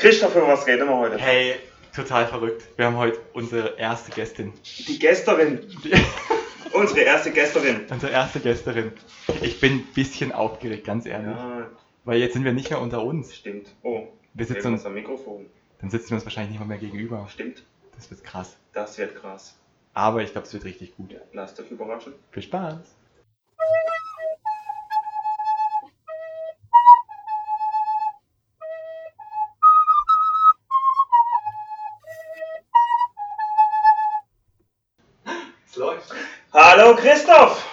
Christoph, über was reden wir heute? Hey, total verrückt. Wir haben heute unsere erste Gästin. Die Gästerin. Unsere erste Gästerin. Unsere erste Gästerin. Ich bin ein bisschen aufgeregt, ganz ehrlich. Ja, Weil jetzt sind wir nicht mehr unter uns. stimmt. Oh, Wir sitzen uns, am Mikrofon. dann sitzen wir uns wahrscheinlich nicht mal mehr gegenüber. Stimmt. Das wird krass. Das wird krass. Aber ich glaube, es wird richtig gut. Lasst euch überraschen. Viel Spaß. Hallo Christoph!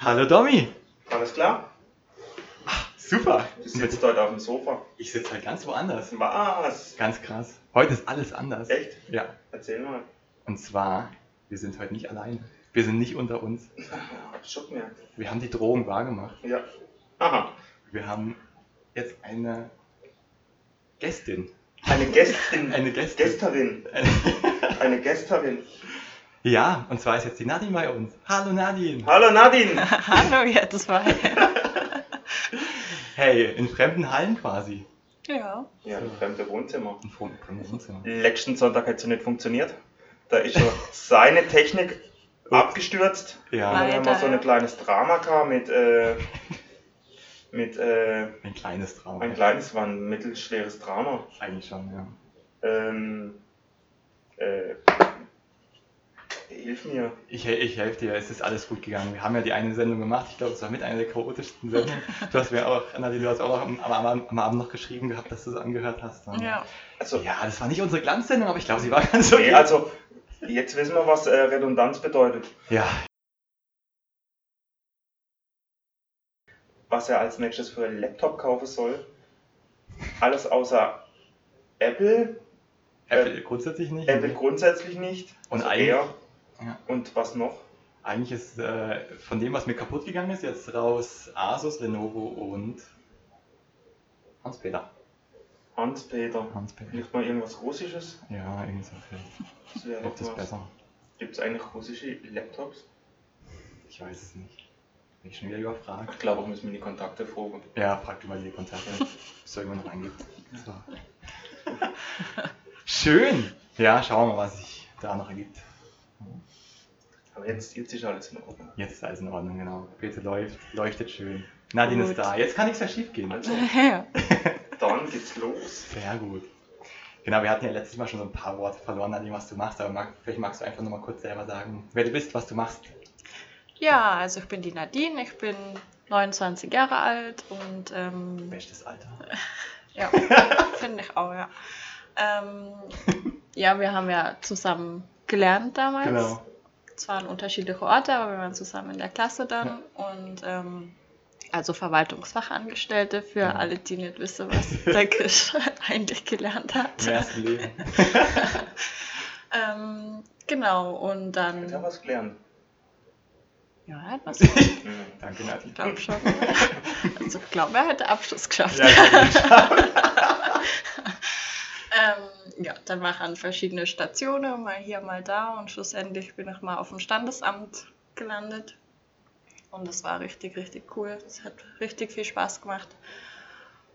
Hallo Domi. Alles klar? Super. Du sitzt heute auf dem Sofa. Ich sitze halt ganz woanders. Was? Ganz krass. Heute ist alles anders. Echt? Ja. Erzähl mal. Und zwar, wir sind heute nicht alleine. Wir sind nicht unter uns. Schon gemerkt. Wir haben die Drohung wahrgemacht. Ja. Aha. Wir haben jetzt eine Gästin. Eine Gästin. Eine Gästin. Gästerin. Eine Gästerin. Ja, und zwar ist jetzt die Nadine bei uns. Hallo Nadine. Hallo Nadine. Hallo, ihr zwei. Hey, in fremden Hallen quasi. Ja. Ja, ein fremde Wohnzimmer. In fremden fremden Wohnzimmer. Letzten Sonntag hat sie nicht funktioniert. Da ist schon seine Technik abgestürzt. Ja, Nein. Dann haben wir so ein ja. kleines Drama gehabt mit, äh, mit äh, ein kleines Traum. ein kleines, war ein mittelschweres Drama. Eigentlich schon, ja. Ähm, äh, hilf mir. Ich, ich helfe dir, es ist alles gut gegangen. Wir haben ja die eine Sendung gemacht, ich glaube, es war mit einer der chaotischsten Sendungen. Du hast mir auch, Nadine, du hast auch am, am, am, am Abend noch geschrieben gehabt, dass du es angehört hast. Und Ja. Also, Ja, das war nicht unsere Glanzsendung, aber ich glaube, sie war ganz okay. nee, also jetzt wissen wir, was äh, Redundanz bedeutet. ja, Was er als nächstes für einen Laptop kaufen soll. Alles außer Apple. Apple grundsätzlich nicht. Apple grundsätzlich nicht. Und also eigentlich-. Ja. Und was noch? Eigentlich ist äh, von dem, was mir kaputt gegangen ist, jetzt raus Asus, Lenovo und Hans-Peter. Hans-Peter. Hans-Peter. Nicht mal irgendwas Russisches? Ja, vielleicht. Das wäre ist was. besser. Gibt es eigentlich russische Laptops? Ich weiß es nicht. Bin ich schon wieder überfragt. Ich glaube, müssen mir die Kontakte fragen. Ja, frag du mal die Kontakte. Soll irgendwann eingeben. So. Schön! Ja, schauen wir mal, was sich da noch ergibt. Aber jetzt, jetzt ist alles in Ordnung. Jetzt ist alles in Ordnung, genau. Bitte läuft, leuchtet schön. Nadine ist Gut. da. Jetzt kann nichts mehr schief gehen. Also, ja. dann geht's los. Sehr gut. Genau, wir hatten ja letztes Mal schon so ein paar Worte verloren an dem, was du machst, aber mag, vielleicht magst du einfach nochmal kurz selber sagen, wer du bist, was du machst. Ja, also ich bin die Nadine, ich bin 29 Jahre alt und ähm, Bestes Alter. ja, finde ich auch, ja. Ähm, ja, wir haben ja zusammen gelernt damals. Genau. Zwar an unterschiedliche Orte, aber wir waren zusammen in der Klasse dann und ähm, also Verwaltungsfachangestellte für Ja. alle, die nicht wissen, was der Chris eigentlich gelernt hat. Im ersten Leben. Ähm, genau, und Hat er dann. was gelernt? Ja, er hat was. Mhm. Danke, Nadine. Ich glaube schon. Also ich glaube, er hätte Abschluss geschafft. Ja, ähm, ja, dann war ich an verschiedene Stationen, mal hier, mal da und schlussendlich bin ich mal auf dem Standesamt gelandet. Und das war richtig, richtig cool. Es hat richtig viel Spaß gemacht.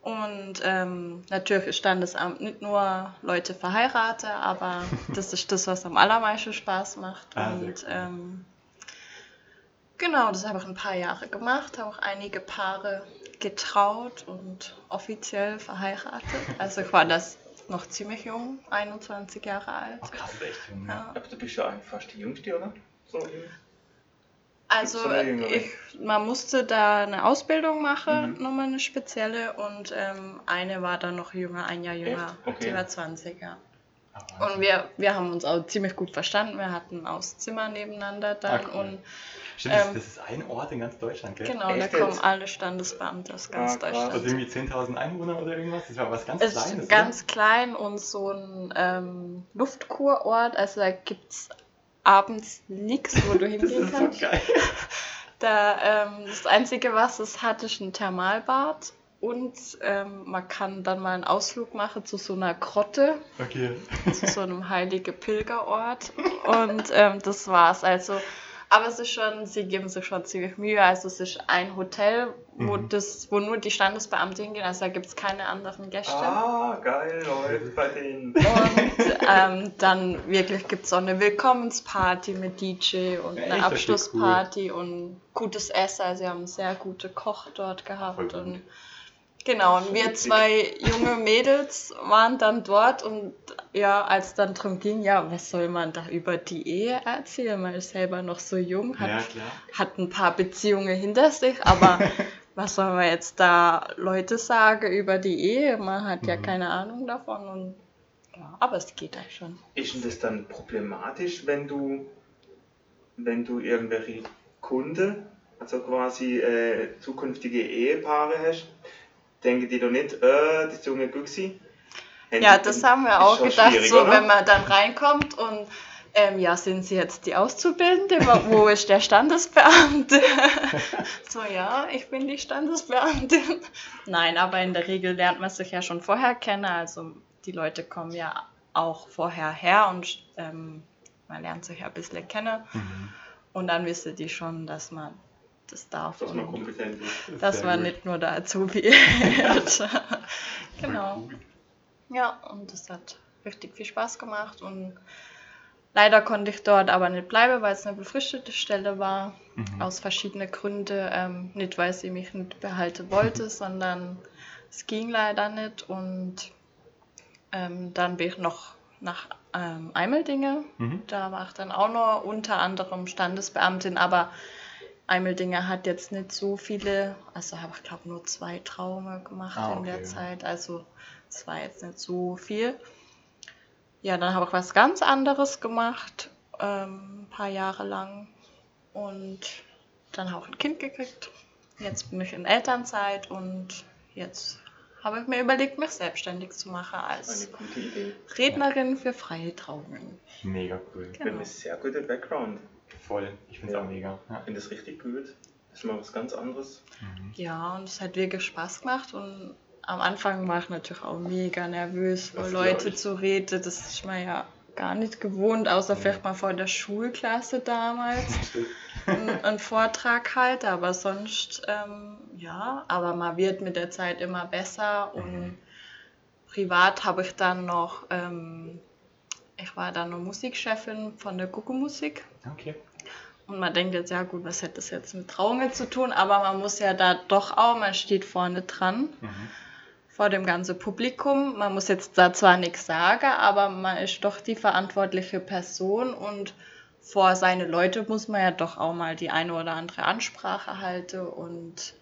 Und ähm, natürlich ist Standesamt nicht nur Leute verheiratet, aber das ist das, was am allermeisten Spaß macht. Ah, und ähm, genau, das habe ich ein paar Jahre gemacht, habe auch einige Paare getraut und offiziell verheiratet. Also ich war das noch ziemlich jung, 21 Jahre alt. Oh, krass, echt jung. Ja. Ja. Aber du bist ja fast die Jüngste, oder? So, Also ich, man musste da eine Ausbildung machen, Mhm. nochmal eine spezielle und ähm, eine war dann noch jünger, ein Jahr jünger? Okay. die war 20, ja. Aber Und wir, wir haben uns auch ziemlich gut verstanden, wir hatten aus Zimmer nebeneinander dann Ah, cool. und Stimmt, das, ähm, das ist ein Ort in ganz Deutschland, gell? genau, Echt da kommen alle Standesbeamte aus ganz Ah. Deutschland. Also irgendwie 10.000 Einwohner oder irgendwas? Das war was ganz Es Kleines. ist ganz klein und so ein ähm, Luftkurort, also da gibt es abends nichts, wo du oder? Das hingehen ist so kannst. geil. Da, ähm, das Einzige, was es hat, ist ein Thermalbad und ähm, man kann dann mal einen Ausflug machen zu so einer Grotte, Okay. zu so einem heiligen Pilgerort und ähm, das war's. Also, aber es ist schon, sie geben sich schon ziemlich Mühe. Also es ist ein Hotel, wo Mhm. das, wo nur die Standesbeamten hingehen. Also da gibt es keine anderen Gäste. Ah, geil, Leute. läuft bei denen. Und ähm, dann wirklich gibt es auch eine Willkommensparty mit DJ und Echt? eine Abschlussparty und gutes Essen. Also sie haben einen sehr gute Koch dort gehabt. Voll gut. Genau, und wir zwei junge Mädels waren dann dort und ja, als dann darum ging, ja, was soll man da über die Ehe erzählen? Man ist selber noch so jung, hat Ja, hat ein paar Beziehungen hinter sich, aber was soll man jetzt da Leute sagen über die Ehe? Man hat ja Mhm. keine Ahnung davon und ja, aber es geht halt schon. Ist denn das dann problematisch, wenn du, wenn du irgendwelche Kunden, also quasi äh, zukünftige Ehepaare hast? Denken die doch nicht, äh, das junge Güchsi? Haben Ja, das haben wir auch gedacht, so oder? wenn man dann reinkommt und ähm, ja, sind Sie jetzt die Auszubildende? Wo- Wo ist der Standesbeamte? so, ja, ich bin die Standesbeamtin. Nein, aber in der Regel lernt man sich ja schon vorher kennen. Also die Leute kommen ja auch vorher her und ähm, man lernt sich ja ein bisschen kennen. Mhm. Und dann wissen die schon, dass man das darf. Dass man kompetent ist. dass Sehr man gut. nicht nur der Azubi wird. genau. Cool. Ja, und das hat richtig viel Spaß gemacht und leider konnte ich dort aber nicht bleiben, weil es eine befristete Stelle war, Mhm. aus verschiedenen Gründen. Ähm, nicht, weil sie mich nicht behalten wollte, sondern es ging leider nicht und ähm, dann bin ich noch nach ähm, Eimeldinge. Mhm. Da war ich dann auch noch unter anderem Standesbeamtin, aber Eimeldinge hat jetzt nicht so viele, also habe ich glaube nur zwei Trauungen gemacht Ah, in der okay. Zeit, also es war jetzt nicht so viel. Ja, dann habe ich was ganz anderes gemacht, ähm, ein paar Jahre lang und dann habe ich ein Kind gekriegt. Jetzt bin ich in Elternzeit und jetzt habe ich mir überlegt, mich selbstständig zu machen als. Rednerin für freie Trauungen. Mega cool. Ich finde einen sehr guten Background. Voll. Ich finde es Ja. auch mega. Ja. Ich finde das richtig gut. Das ist mal was ganz anderes. Mhm. Ja, und es hat wirklich Spaß gemacht und am Anfang war ich natürlich auch mega nervös, vor Leute zu reden. Das ist mir ja gar nicht gewohnt, außer vielleicht mal vor der Schulklasse damals einen, einen Vortrag halt, aber sonst, ähm, ja, aber man wird mit der Zeit immer besser und privat habe ich dann noch, ähm, ich war dann noch Musikchefin von der Gucke-Musik. Okay. Und man denkt jetzt, ja gut, was hat das jetzt mit Trauungen zu tun? Aber man muss ja da doch auch, man steht vorne dran, Mhm. vor dem ganzen Publikum. Man muss jetzt da zwar nichts sagen, aber man ist doch die verantwortliche Person und vor seine Leute muss man ja doch auch mal die eine oder andere Ansprache halten. Und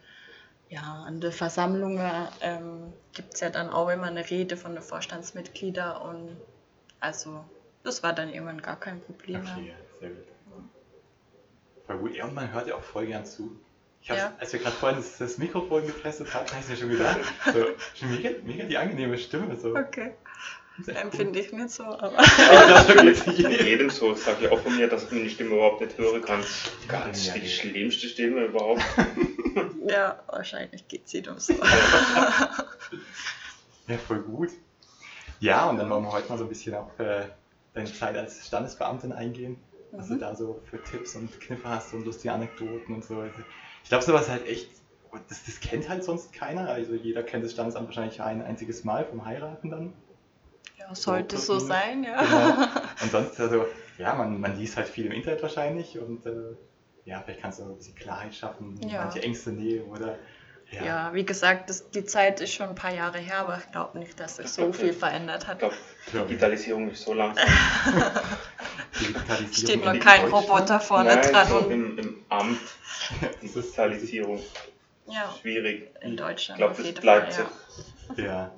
ja, an der Versammlungen ähm, gibt es ja dann auch immer eine Rede von den Vorstandsmitgliedern und also das war dann irgendwann gar kein Problem. Okay, sehr gut. Voll gut. Ja, und man hört ja auch voll gern zu. Ich Ja. Als wir gerade vorhin das, das Mikrofon getestet haben, habe ich mir schon gedacht, so, schon mega, mega die angenehme Stimme. So. Okay. Cool. Empfinde ich nicht so, aber. Ja, jedem. so, das sage ich auch von mir, dass ich meine Stimme überhaupt nicht hören kann. Ganz Ja, die ja. schlimmste Stimme überhaupt. Ja, wahrscheinlich geht es jedem so. Ja, voll gut. Ja, und dann wollen wir heute mal so ein bisschen auf äh, deine Zeit als Standesbeamtin eingehen. Was du Mhm. da so für Tipps und Kniffe hast und lustige Anekdoten und so. Also, ich glaube, sowas halt echt, das, das kennt halt sonst keiner. Also jeder kennt das Standesamt wahrscheinlich ein einziges Mal vom Heiraten dann. Ja, sollte So, so so sein, ja. Genau. Und sonst, also, ja, man, man liest halt viel im Internet wahrscheinlich und äh, ja, vielleicht kannst du ein bisschen Klarheit schaffen, Ja. manche Ängste nehmen oder ja. Ja, wie gesagt, das, die Zeit ist schon ein paar Jahre her, aber ich glaube nicht, dass sich so viel verändert Ich hat. glaube, ich. Digitalisierung ist so langsam. Steht noch in kein. Roboter vorne Nein, dran so im, im Amt. Digitalisierung. ja, Schwierig. in Ich Deutschland glaube, auf das bleibt Fall. so. Ja. Ja.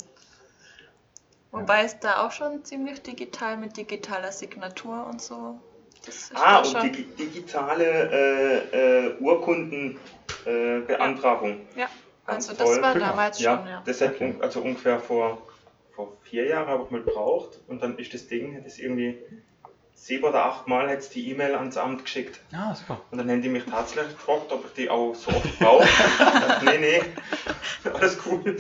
Wobei es da auch schon ziemlich digital mit digitaler Signatur und so. Das ist Ah, und schon. digi digitale äh, äh, Urkundenbeantragung. Äh, Beantragung. Ja, also das war damals Ja, schon, ja. das hat Okay. un also ungefähr vor, vor vier Jahren habe ich mal gebraucht und dann ist das Ding, es irgendwie sieben oder acht Mal hat's die E-Mail ans Amt geschickt. Ah, super. Und dann haben die mich tatsächlich gefragt, ob ich die auch so oft brauche. Nee, nee, alles cool.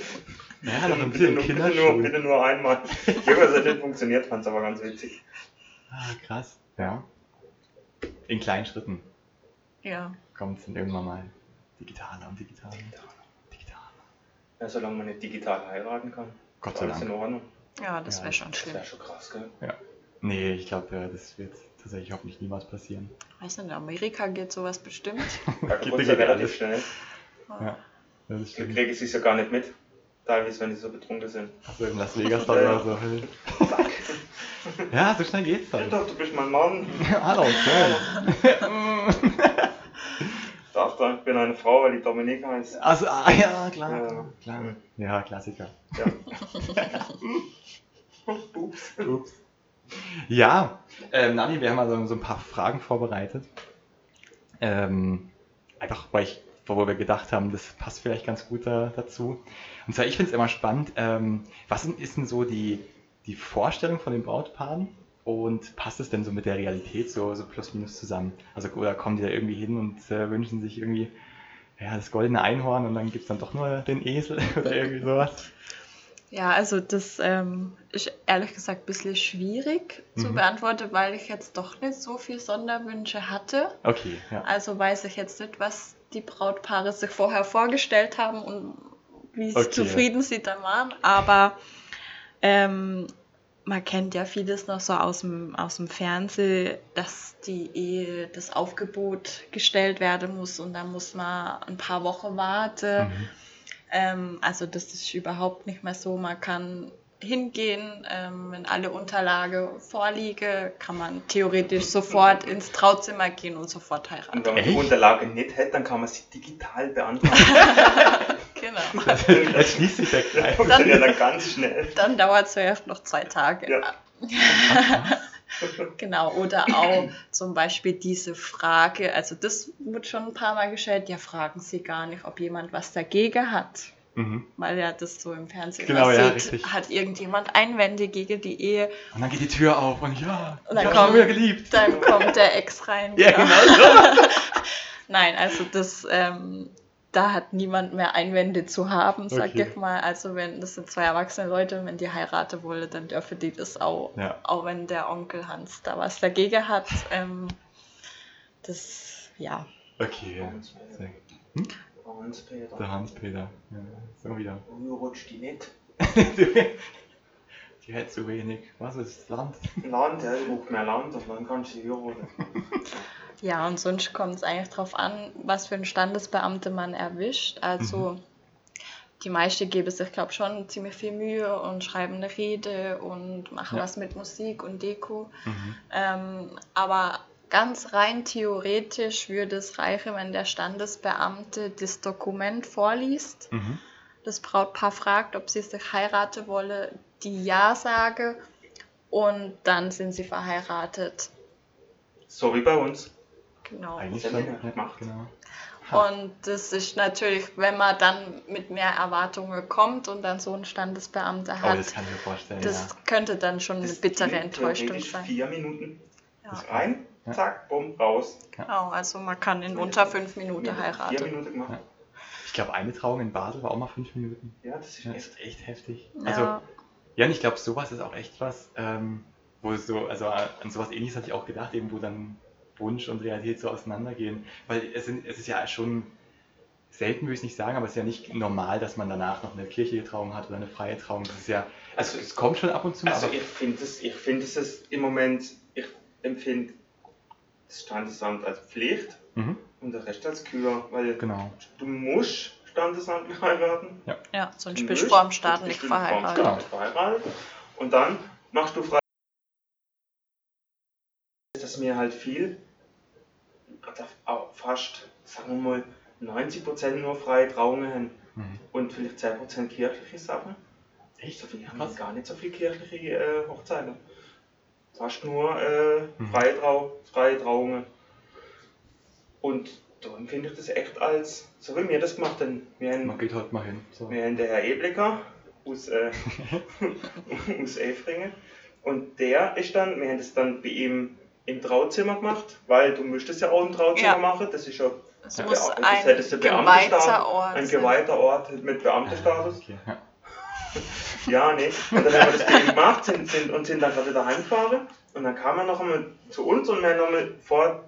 Ja, ein bitte, bisschen nur, bitte, nur, bitte nur einmal. Irgendwas hat nicht funktioniert, fand es aber ganz witzig. Ah, krass. Ja. In kleinen Schritten Ja, kommt es dann irgendwann mal digitaler und digitaler. Digitaler. Ja, solange man nicht digital heiraten kann, Gott ist sei alles in Dank. Ordnung. Ja, das Ja, wäre schon Das schlimm. wäre schon krass, gell? Nee, ich glaube, ja, das wird tatsächlich hoffentlich niemals passieren. Weiß nicht, in Amerika geht sowas bestimmt. Da Geht- kommt ja geht relativ alles. schnell. Ja, das Die stimmt. kriegen es ja gar nicht mit. Teilweise, wenn die so betrunken sind. Also in Las Vegas da Ja, oder so. Ja, so schnell geht's Ja, dann. doch, du bist mein Mann. Hallo, schön. Ich dachte, ich bin eine Frau, weil die Dominik heißt. Also, ah, ja, klar. Ja. klar. Ja, Klassiker. Ja. Ups. Ups. Ja, ähm, Nani, wir haben also so ein paar Fragen vorbereitet. Ähm, einfach, weil ich, wo wir gedacht haben, das passt vielleicht ganz gut da, dazu. Und zwar, ich finde es immer spannend, ähm, was ist denn so die, die Vorstellung von den Brautpaaren und passt es denn so mit der Realität so, so plus minus zusammen? Also, oder kommen die da irgendwie hin und äh, wünschen sich irgendwie ja, das goldene Einhorn und dann gibt es dann doch nur den Esel oder irgendwie sowas? Ja, also das ähm, ist ehrlich gesagt ein bisschen schwierig zu Mhm. beantworten, weil ich jetzt doch nicht so viel Sonderwünsche hatte. Okay, ja. Also weiß ich jetzt nicht, was die Brautpaare sich vorher vorgestellt haben und wie Okay. zufrieden sie dann waren. Aber ähm, man kennt ja vieles noch so aus dem, aus dem Fernsehen, dass die Ehe, das Aufgebot gestellt werden muss und dann muss man ein paar Wochen warten. Mhm. Ähm, also das ist überhaupt nicht mehr so. Man kann hingehen, ähm, wenn alle Unterlagen vorliegen, kann man theoretisch sofort ins Trauzimmer gehen und sofort heiraten. Und wenn man die Echt? Unterlage nicht hätte, dann kann man sie digital beantragen. Genau. Jetzt schließt sich der Kreis. Das funktioniert dann ganz schnell. Dann dauert es zuerst noch zwei Tage. Ja. Genau, oder auch zum Beispiel diese Frage, also das wird schon ein paar Mal gestellt, ja, fragen Sie gar nicht, ob jemand was dagegen hat. Mhm. Weil ja das so im Fernsehen Genau, ja, sieht, richtig. hat irgendjemand Einwände gegen die Ehe, Und dann geht die Tür auf und ja, Und dann kommt- geliebt. dann kommt der Ex rein. Ja, genau. genau so. Nein, also das, ähm, da hat niemand mehr Einwände zu haben, sag Okay. ich mal. Also wenn das sind zwei erwachsene Leute, wenn die heiraten wollen, dann dürfen die das auch. Ja. Auch wenn der Onkel Hans da was dagegen hat. Ähm, das, ja. Okay, ja. Sehr gut. Hans-Peter. Der Hans-Peter. Ja, so wieder. Oh, rutscht die nicht. Die hat zu wenig. Was ist das Land? Land, ja, ich brauche mehr Land und dann kannst du die heiraten. Ja, und sonst kommt es eigentlich darauf an, was für einen Standesbeamte man erwischt. Also die meisten geben sich, glaube ich, schon ziemlich viel Mühe und schreiben eine Rede und machen Ja. was mit Musik und Deko. Mhm. Ähm, aber ganz rein theoretisch würde es reichen, wenn der Standesbeamte das Dokument vorliest, Mhm. das Brautpaar fragt, ob sie sich heiraten wolle, die Ja sage und dann sind sie verheiratet. So wie bei uns. Genau. Eigentlich Das schon. Ja, gemacht. genau. Ha. Und das ist natürlich, wenn man dann mit mehr Erwartungen kommt und dann so einen Standesbeamter Oh, hat, das kann ich mir vorstellen. das könnte dann schon eine Das bittere ging Enttäuschung sein. Vier Minuten. Ja. Das rein, Ja. zack, bumm, raus. Genau, also man kann in unter fünf Minuten Vier heiraten. Minuten gemacht. Ja. Ich glaube, eine Trauung in Basel war auch mal fünf Minuten. Ja, das ist Das echt. ist echt heftig. Ja. Also, ja, und ich glaube, sowas ist auch echt was, ähm, wo es so, also an sowas ähnliches hatte ich auch gedacht, eben wo dann Wunsch und Realität so auseinandergehen. Weil es, sind, es ist ja schon selten, würde ich nicht sagen, aber es ist ja nicht normal, dass man danach noch eine kirchliche Trauung hat oder eine freie Trauung. Das ist ja, also es kommt schon ab und zu mal, Also aber ich finde es, ich finde es ist im Moment, ich empfinde das Standesamt als Pflicht mhm, und der Rest als Kür, weil genau. du musst standesamtlich heiraten. Ja, sonst Du bist du musst, vor dem Staat sonst nicht bist du vor dem verheiratet. Nicht verheiratet. Und dann machst du frei. Mir halt viel, fast, sagen wir mal, 90% nur freie Trauungen haben Mhm. und vielleicht 10% kirchliche Sachen. Echt? So viel haben wir gar nicht so viel kirchliche äh, Hochzeiten. Fast nur äh, Mhm. freie, Trau freie Trauungen. Und da empfinde ich das echt als, so wie wir das gemacht haben. Wir haben, Man geht halt mal hin. So. wir haben den Herr Eblecker aus, äh, aus Elfringen. Und der ist dann, wir haben das dann bei ihm im Trauzimmer gemacht, weil du müsstest ja auch im Trauzimmer Ja. machen. Das ist ja Ja, muss das ein hättest du Beamtenstatus- Ort ein geweihter Ort mit Beamtenstatus. Okay, ja. Ja, nee. Und dann haben wir das eben gemacht sind, sind, und sind dann gerade wieder heimgefahren. Und dann kam er noch einmal zu uns und wir haben nochmal vor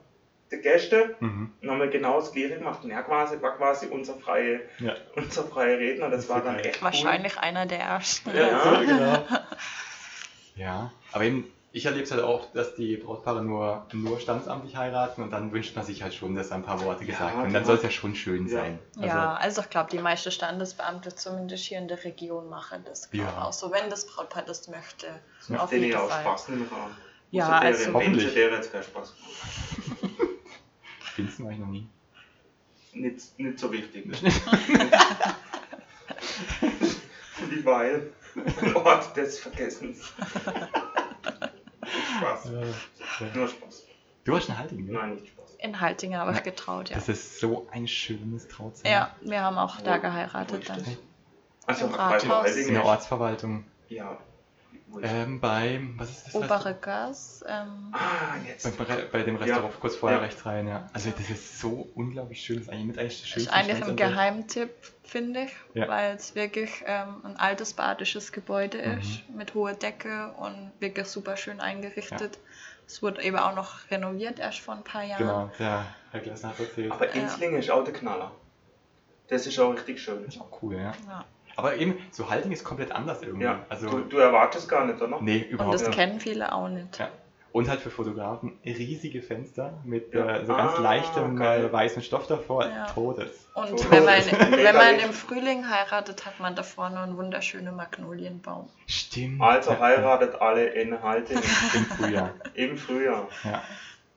den Gästen Mhm. nochmal genau das gleiche gemacht. Und er quasi, war quasi unser freie, Ja. unser freier Redner. Das, Das war dann echt Wahrscheinlich einer der ersten. Ja. So, genau. Ja, aber eben, ich erlebe es halt auch, dass die Brautpaare nur, nur standesamtlich heiraten und dann wünscht man sich halt schon, dass ein paar Worte Ja, gesagt werden. Dann soll es ja schon schön Ja. sein. Ja, also ich glaube, die meisten Standesbeamte zumindest hier in der Region machen das Ja. auch so, wenn das Brautpaar das möchte. cool. Auf Den jeden ich auch Fall. Spaß nicht mehr haben. Ja, der also- im Hoffentlich. Der jetzt keinen Spaß. Findest du eigentlich noch nie? Nicht, nicht so wichtig. Wie weil Ort des Vergessens. Spaß. Ja. Nur Spaß. Du hast einen Haltigen, ne? Nein, nicht Spaß. In Haltingen habe ich getraut, ja. Das ist so ein schönes Trauzimmer. Ja, wir haben auch da geheiratet dann. Also Im Rathaus. In der. Ortsverwaltung. Ja. Ist Ähm, beim, was ist das? Obere Gas. Ähm, Ah, jetzt. Bei, bei, dem Restaurant kurz vorher Ja. rechts rein, ja. Also das ist so unglaublich schön. Das ist eigentlich mit eigentlich das ist schönste eigentlich ein. Geheimtipp, finde ich, Ja. weil es wirklich ähm, ein altes badisches Gebäude Mhm. ist, mit hoher Decke und wirklich super schön eingerichtet. Es wurde eben auch noch renoviert erst vor ein paar Jahren. Genau, der Herr Glessner hat erzählt. Aber Inzlingen ist auch der Knaller. Das ist auch richtig schön. ist auch cool, ja. Aber eben, so Halting ist komplett anders irgendwie. Ja. Also, du, du erwartest gar nicht, oder? nee, Und überhaupt das nicht. kennen viele auch nicht. Ja. Und halt für Fotografen riesige Fenster mit Ja. äh, so ganz Ah, leichtem geil. äh, weißen Stoff davor. Ja. Todes. Und Oh, wenn, man, das wenn man im Frühling heiratet, hat man da vorne einen wunderschönen Magnolienbaum. Stimmt. Also Ja, heiratet alle in Haltingen Im Frühjahr. im Frühjahr Ja.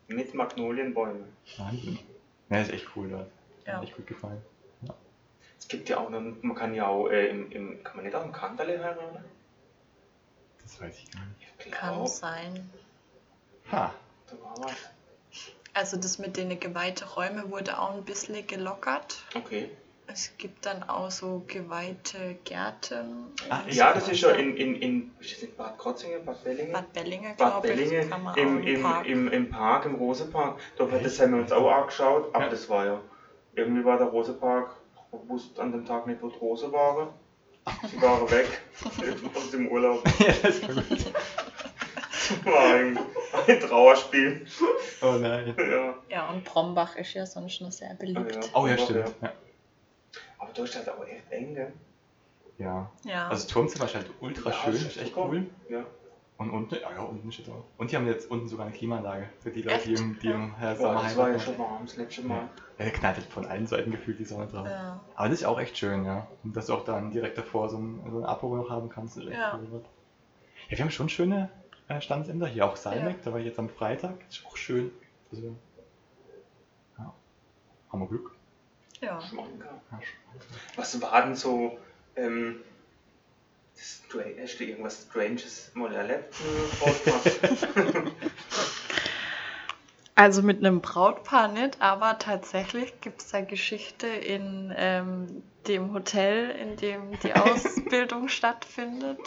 mit Magnolienbäumen. Wahnsinn. Ja, ist echt cool dort. Ja. Hat echt gut gefallen. Es gibt ja auch noch, man kann ja auch äh, im, im, kann man nicht auch im Kanterle heiraten? Das weiß ich gar nicht. Ich Kann glaube, sein. Ha. da war was. Also das mit den geweihten Räumen wurde auch ein bisschen gelockert. Okay. Es gibt dann auch so geweihte Gärten. Und Ja, so das ist ja in, in, in ist das in Bad Krotzingen, Bad Bellingen? Bad Bellinge, Bad glaube ich, kann im, auch im im, Park. im, im Park, im Rosepark. Da, das haben wir uns auch angeschaut, aber Ja. das war ja, irgendwie war der Rosepark, ich wusste an dem Tag nicht, Rose waren. Sie waren weg, aus dem Urlaub. ja, das war gut. War ein, ein Trauerspiel. Oh nein. Ja. Ja, und Brombach ist ja sonst noch sehr beliebt. Ah, ja. Oh ja, stimmt. Ja. Aber da ist halt auch echt eng, gell? ja. Ja. Also Turmzimmer ist halt ultra Ja, schön, ist ist echt super. cool. Ja. Und unten, ja, ja, unten steht auch. Und die haben jetzt unten sogar eine Klimaanlage für die Leute, Echt? die im, die im Boah, Sommer das war ja schon warm, das letzte Mal. Ja, da knallt halt von allen Seiten gefühlt die Sonne drauf. ja. Aber das ist auch echt schön, ja. Und dass du auch dann direkt davor so ein, so ein Abo noch haben kannst, ist echt Ja. cool. Ja, wir haben schon schöne äh, Standesämter. Hier auch Salmek, Ja. da war ich jetzt am Freitag. Ist auch schön. Also, ja. Haben wir Glück. ja. Schmanker. Ja, Was war denn so, ähm, hast du irgendwas Stranges mal erlebt? Also mit einem Brautpaar nicht, aber tatsächlich gibt es da Geschichte in ähm, dem Hotel, in dem die Ausbildung stattfindet.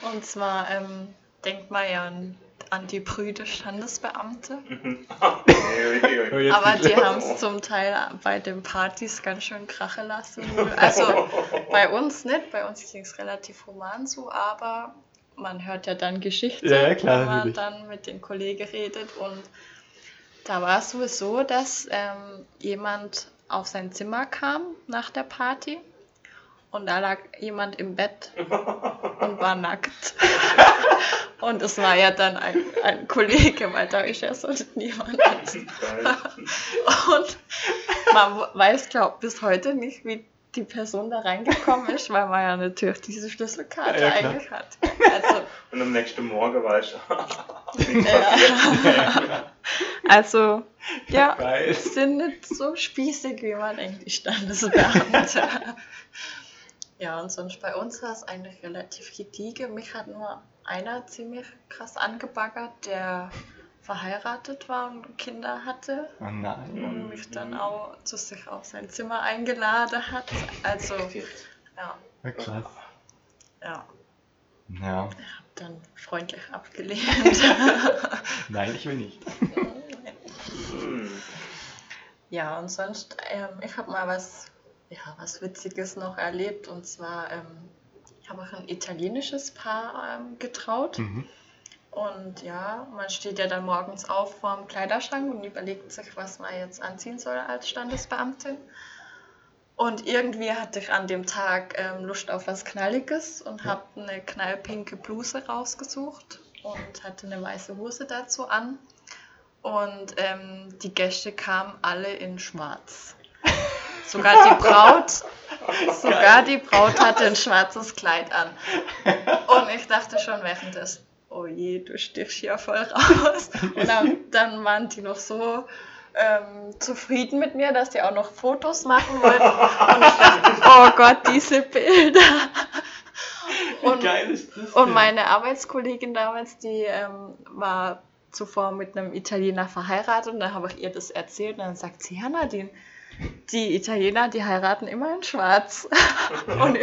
Und zwar ähm, denkt man ja an, an die Brüder Standesbeamte. Jetzt Aber die haben es zum Teil bei den Partys ganz schön krachen lassen. Also bei uns nicht, bei uns ging es relativ human zu, aber man hört ja dann Geschichten, Ja, klar, wenn man natürlich. dann mit den Kollegen redet. Und da war es sowieso, dass ähm, jemand auf sein Zimmer kam nach der Party und da lag jemand im Bett und war nackt. Und es war ja dann ein, ein Kollege, weil da ist ja sonst niemand. Geil. Und man weiß, glaube bis heute nicht, wie die Person da reingekommen ist, weil man ja natürlich diese Schlüsselkarte Ja, eigentlich hat. Also, Und am nächsten Morgen war ich. ja. also ja, Geil. sind nicht so spießig, wie man denkt, die Standesbeamte. Ja, und sonst bei uns war es eigentlich relativ gediegen. Mich hat nur einer ziemlich krass angebaggert, der verheiratet war und Kinder hatte. Oh nein. und mich dann auch zu sich auf sein Zimmer eingeladen hat. Also, ja, Ja, krass. ja, Ja. hab dann freundlich abgelehnt. Nein, ich will nicht. Ja, und sonst, ähm, ich habe mal was, ja, was Witziges noch erlebt und zwar, ähm, ich habe auch ein italienisches Paar ähm, getraut Mhm. Und ja, man steht ja dann morgens auf vor dem Kleiderschrank und überlegt sich, was man jetzt anziehen soll als Standesbeamtin. Und irgendwie hatte ich an dem Tag ähm, Lust auf was Knalliges und habe eine knallpinke Bluse rausgesucht und hatte eine weiße Hose dazu an. Und ähm, die Gäste kamen alle in schwarz. Sogar die Braut, sogar die Braut hatte ein schwarzes Kleid an. Und ich dachte schon während des, oh je, du stichst hier voll raus. Und dann, dann waren die noch so ähm, zufrieden mit mir, dass die auch noch Fotos machen wollten. Und ich dachte, oh Gott, diese Bilder. Und, und meine Arbeitskollegin damals, die ähm, war zuvor mit einem Italiener verheiratet und dann habe ich ihr das erzählt und dann sagt sie, ja Nadine, die Italiener, die heiraten immer in schwarz. und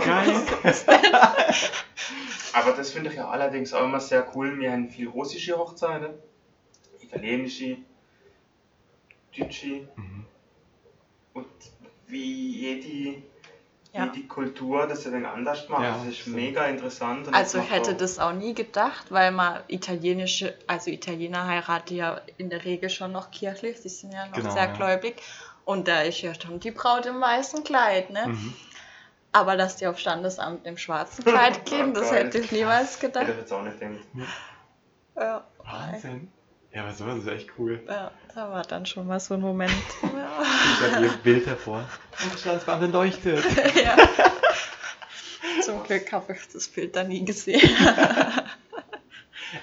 Aber das finde ich ja allerdings auch immer sehr cool. Wir haben viel russische Hochzeiten, italienische, deutsche Mhm. und wie jede, Ja. jede Kultur das ein wenig anders macht. Ja, das ist stimmt. mega interessant. und Also ich hätte auch- das auch nie gedacht, weil man italienische, also Italiener heiraten ja in der Regel schon noch kirchlich, die sind ja noch Genau, sehr ja. gläubig. Und da ist ja schon die Braut im weißen Kleid, ne? Mhm. Aber dass die auf Standesamt im schwarzen Kleid gehen, das Geil. hätte ich niemals Hätte gedacht. ich jetzt auch nicht gedacht. Ja, Wahnsinn. Ja, aber sowas ist echt cool. ja, da war dann schon mal so ein Moment. Ja. Ich habe ihr Bild hervor. Und Standesbeamtin leuchtet. ja. Zum Glück habe ich das Bild da nie gesehen.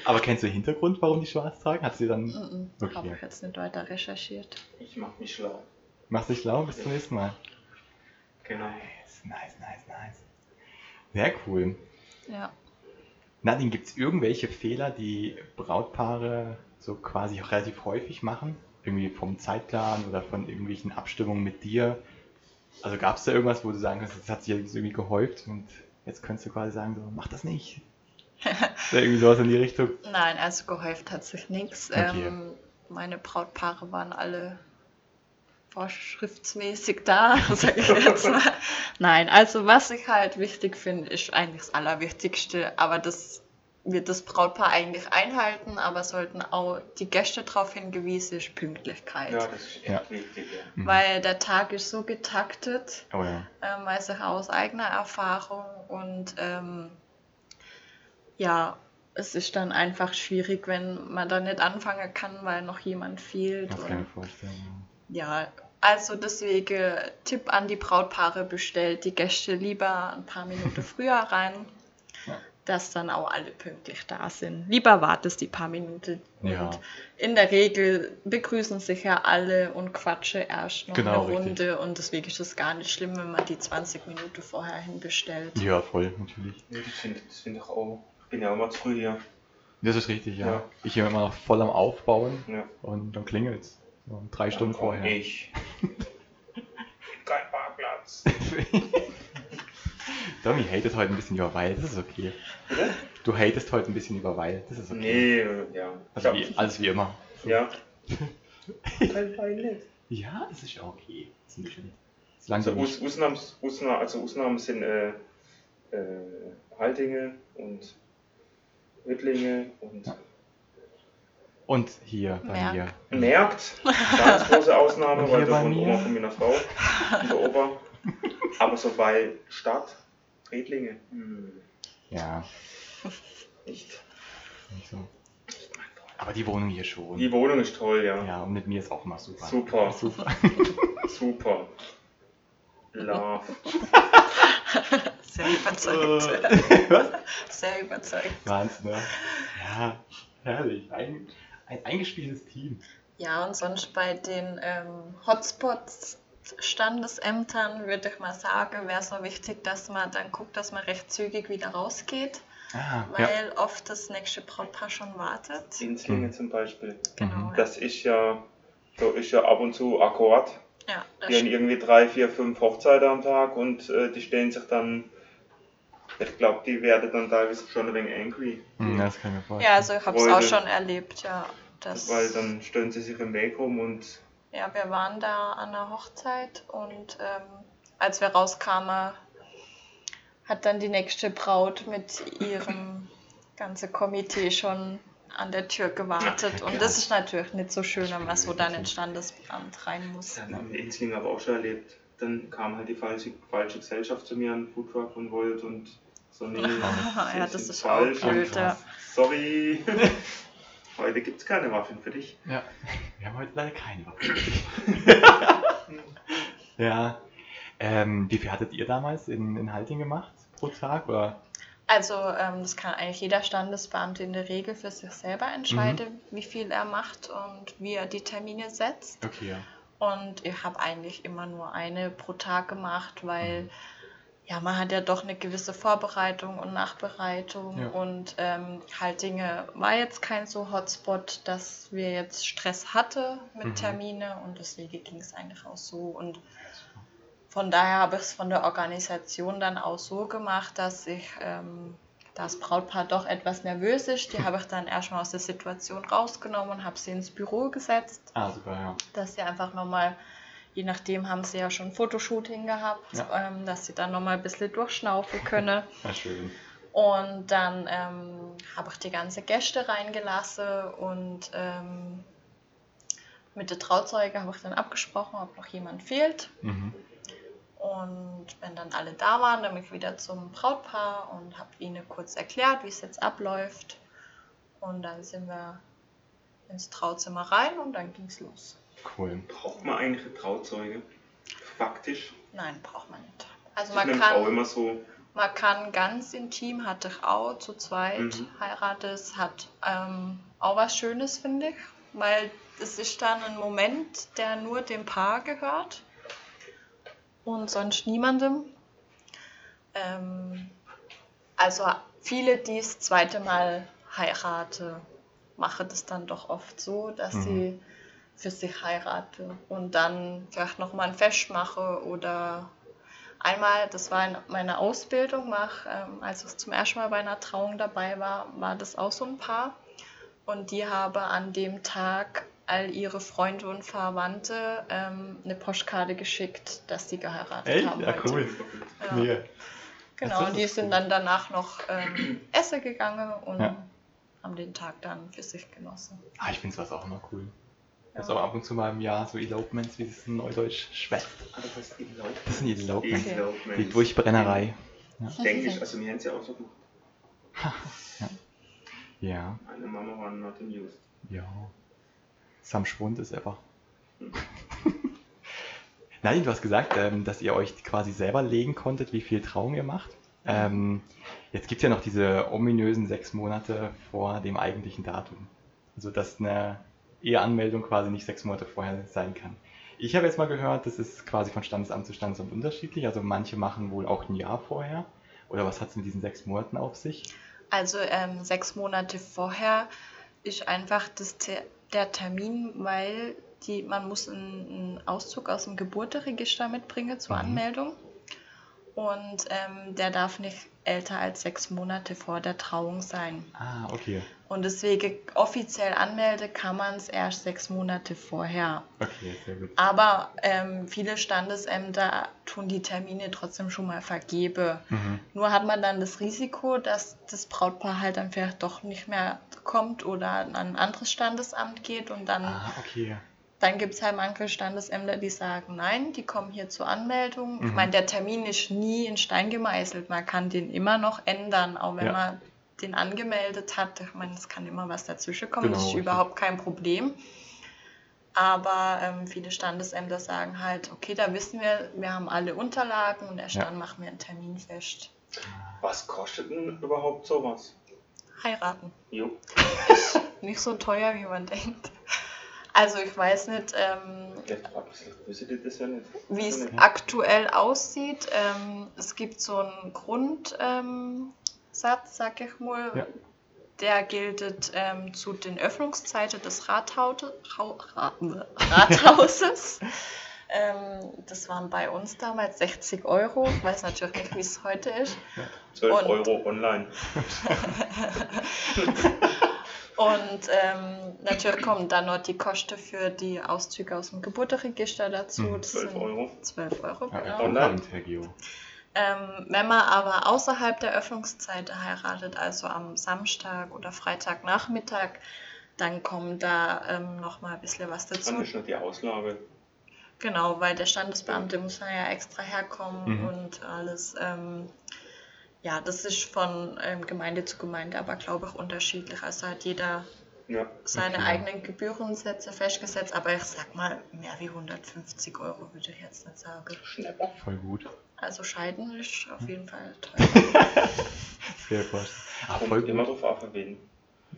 Aber kennst du den Hintergrund, warum die schwarz tragen? Hat sie dann. Mhm. Okay. Habe ich jetzt nicht weiter recherchiert. Ich mach mich schlau. Machst dich schlau, bis zum nächsten Mal. Genau. Nice, nice, nice, nice. Sehr cool. Ja. Nadine, gibt es irgendwelche Fehler, die Brautpaare so quasi auch relativ häufig machen? Irgendwie vom Zeitplan oder von irgendwelchen Abstimmungen mit dir? Also gab es da irgendwas, wo du sagen kannst, das hat sich jetzt irgendwie gehäuft und jetzt könntest du quasi sagen, so, mach das nicht. Irgendwie sowas in die Richtung. Nein, also gehäuft hat sich nichts. Okay. Ähm, meine Brautpaare waren alle vorschriftsmäßig da, sage ich jetzt mal. Nein, also was ich halt wichtig finde, ist eigentlich das Allerwichtigste, aber das wird das Brautpaar eigentlich einhalten, aber sollten auch die Gäste darauf hingewiesen, ist Pünktlichkeit. Ja, das ist echt Ja. wichtig. Ja. Mhm. Weil der Tag ist so getaktet, Oh ja. ähm, weiß ich aus eigener Erfahrung und ähm, ja, es ist dann einfach schwierig, wenn man da nicht anfangen kann, weil noch jemand fehlt. Das kann ich vorstellen. ja, also deswegen Tipp an die Brautpaare, bestellt die Gäste lieber ein paar Minuten früher rein, Ja. dass dann auch alle pünktlich da sind. Lieber wartest die paar Minuten. Ja. Und in der Regel begrüßen sich ja alle und quatschen erst noch Genau, eine richtig. Runde und deswegen ist es gar nicht schlimm, wenn man die 20 Minuten vorher hinbestellt. Ja, voll, natürlich. Das finde das find ich auch. Ich bin ja auch mal zu früh hier. Das ist richtig, ja. Ja. Ich bin immer noch voll am Aufbauen Ja. und dann klingelt's. So drei Stunden Dann komm vorher. Ich. Kein Parkplatz. Domi hatet heute ein bisschen über Weil, das ist okay. Bitte? Du hatest heute ein bisschen über Weil, das ist okay. Nee, ja. Also wie, alles wie immer. ja. Kein Wein nicht. Ja, das ist ja okay. Das ist ein Also du nicht- Aus, Ausnahmen, Ausnahmen, also Ausnahmen sind äh, äh, Haltinge und Wittlinge und Ja. Und hier bei Merk. mir. Merkt. Ganz große Ausnahme, weil das von mir? Oma von meiner Frau und der Opa. Aber so bei Stadt, Redlinge, hm, Ja, nicht. nicht so. Aber die Wohnung hier schon. Die Wohnung ist toll, ja. Ja, und mit mir ist auch immer super. Super. Super. Super. Love. Sehr überzeugt. Äh, Was? Sehr überzeugt. Wahnsinn, ne? Ja, herrlich. Ein, ein eingespieltes Team. Ja, und sonst bei den ähm, Hotspots Standesämtern würde ich mal sagen, wäre so wichtig, dass man dann guckt, dass man recht zügig wieder rausgeht, Ah, weil ja. oft das nächste Brautpaar schon wartet. Inslinge Mhm. zum Beispiel. Genau. Mhm. Das ist ja, so ist ja ab und zu Akkord. ja, das Die haben irgendwie drei, vier, fünf Hochzeiten am Tag und äh, die stehen sich dann. Ich glaube, die werden dann teilweise schon ein wenig angry. Hm, das kann ich mir vorstellen. ja, also ich habe es auch schon erlebt, ja. Das, Weil dann stellen sie sich im Weg rum und ja, wir waren da an der Hochzeit und ähm, als wir rauskamen, hat dann die nächste Braut mit ihrem ganzen Komitee schon an der Tür gewartet. Ja, und das ist natürlich nicht so schön, wenn man so dann ins Standesamt rein muss. Das haben wir in Enzling aber auch schon erlebt. Dann kam halt die falsche, falsche Gesellschaft zu mir an den Foodtruck und wollte und so, nee, Ja, das ist auch blöd, ja. Sorry. Heute gibt es keine Waffen für dich. Ja, wir haben heute leider keine Waffe. ja. Ähm, wie viel hattet ihr damals in, in Halting gemacht pro Tag? Oder? Also ähm, das kann eigentlich jeder Standesbeamte in der Regel für sich selber entscheiden, wie viel er macht und wie er die Termine setzt. Okay, ja. Und ich habe eigentlich immer nur eine pro Tag gemacht, weil Mhm. Ja, man hat ja doch eine gewisse Vorbereitung und Nachbereitung Ja. und ähm, Haltinge war jetzt kein so Hotspot, dass wir jetzt Stress hatte mit Mhm. Termine und deswegen ging es eigentlich auch so und von daher habe ich es von der Organisation dann auch so gemacht, dass ich ähm, das Brautpaar doch etwas nervös ist, die habe ich dann erstmal aus der Situation rausgenommen und habe sie ins Büro gesetzt Ah, super, ja. dass sie einfach nochmal, je nachdem haben sie ja schon ein Fotoshooting gehabt, Ja. ähm, dass sie dann nochmal ein bisschen durchschnaufen können. Schön. Und dann ähm, habe ich die ganze Gäste reingelassen und ähm, mit der Trauzeuge habe ich dann abgesprochen, ob noch jemand fehlt. Mhm. Und wenn dann alle da waren, dann bin ich wieder zum Brautpaar und habe ihnen kurz erklärt, wie es jetzt abläuft. Und dann sind wir ins Trauzimmer rein und dann ging es los. Cool. Braucht man eigentlich eine Trauzeuge? Faktisch. Nein, braucht man nicht. Also Das man kann, immer so. man kann ganz intim, hatte ich auch zu zweit Mhm. heiraten. Es hat ähm, auch was Schönes, finde ich, weil es ist dann ein Moment, der nur dem Paar gehört und sonst niemandem. Ähm, also viele, die das zweite Mal heiraten, machen das dann doch oft so, dass Mhm. sie für sich heiraten und dann vielleicht nochmal ein Fest mache oder einmal, das war in meiner Ausbildung, mach, ähm, als ich zum ersten Mal bei einer Trauung dabei war, war das auch so ein Paar und die haben an dem Tag all ihre Freunde und Verwandte ähm, eine Postkarte geschickt, dass sie geheiratet Echt? haben. Ja, heute. cool. Ja. Mega. Genau, und die sind cool. dann danach noch ähm, essen gegangen und Ja. haben den Tag dann für sich genossen. Ah, ich finde sowas auch immer cool. Ja. Also ab und zu mal im Jahr so Elopements, wie es in Neudeutsch schwätzt. Ah, das heißt. Das sind Elopements. Okay. Die Durchbrennerei. Denke ich, also wir haben es ja auch so gemacht. Ja, Meine Mama war not amused. ja. Sam Schwund ist einfach. Nein, du hast gesagt, ähm, dass ihr euch quasi selber legen konntet, wie viel Trauung ihr macht. Ähm, jetzt gibt es ja noch diese ominösen sechs Monate vor dem eigentlichen Datum. Also, dass eine Eheanmeldung quasi nicht sechs Monate vorher sein kann. Ich habe jetzt mal gehört, das ist quasi von Standesamt zu Standesamt unterschiedlich. Also, manche machen wohl auch ein Jahr vorher. Oder was hat es mit diesen sechs Monaten auf sich? Also ähm, sechs Monate vorher ist einfach das der Termin, weil die, man muss einen, einen Auszug aus dem Geburtenregister mitbringen zur Mhm. Anmeldung. Und ähm, der darf nicht älter als sechs Monate vor der Trauung sein. Ah, okay. Und deswegen offiziell anmelden kann man es erst sechs Monate vorher. Okay, sehr gut. Aber ähm, viele Standesämter tun die Termine trotzdem schon mal vergeben. Mhm. Nur hat man dann das Risiko, dass das Brautpaar halt dann vielleicht doch nicht mehr kommt oder an ein anderes Standesamt geht und dann, Ah, okay. dann gibt es halt manche Standesämter, die sagen, nein, die kommen hier zur Anmeldung. Ich Mhm. meine, der Termin ist nie in Stein gemeißelt, man kann den immer noch ändern, auch wenn Ja. man den angemeldet hat. Ich meine, es kann immer was dazwischen kommen, Genau, das ist überhaupt kein Problem. Aber ähm, viele Standesämter sagen halt, okay, da wissen wir, wir haben alle Unterlagen und erst Ja. dann machen wir einen Termin fest. Was kostet denn überhaupt sowas? Heiraten. Jo. nicht so teuer, wie man denkt. Also ich weiß nicht, ähm, wie es aktuell aussieht. Ähm, es gibt so einen Grundsatz, ähm, Satz, sag ich mal, Ja. der gilt ähm, zu den Öffnungszeiten des Rathaute, Rau, Ra, Rathauses. ähm, das waren bei uns damals 60 Euro. Ich weiß natürlich nicht, wie es heute ist. 12 Und- Euro online. Und ähm, natürlich kommen dann noch die Kosten für die Auszüge aus dem Geburtenregister dazu. Mhm. Das 12 sind Euro. 12 Euro, Ja, genau. Online. Online, Herr Geo. Ähm, wenn man aber außerhalb der Öffnungszeit heiratet, also am Samstag oder Freitagnachmittag, dann kommt da ähm, nochmal ein bisschen was dazu. Dann ist noch die Auslage. Genau, weil der Standesbeamte muss dann ja extra herkommen Mhm. und alles. Ähm, ja, das ist von ähm, Gemeinde zu Gemeinde aber, glaube ich, unterschiedlich. Also hat jeder Ja. seine Okay. eigenen Gebührensätze festgesetzt, aber ich sag mal, mehr wie 150 Euro würde ich jetzt nicht sagen. Schnapper. Voll gut. Also Scheiden ist Hm. auf jeden Fall teuer. Sehr vorstellen. Ah, voll Kommt immer gut. drauf wen.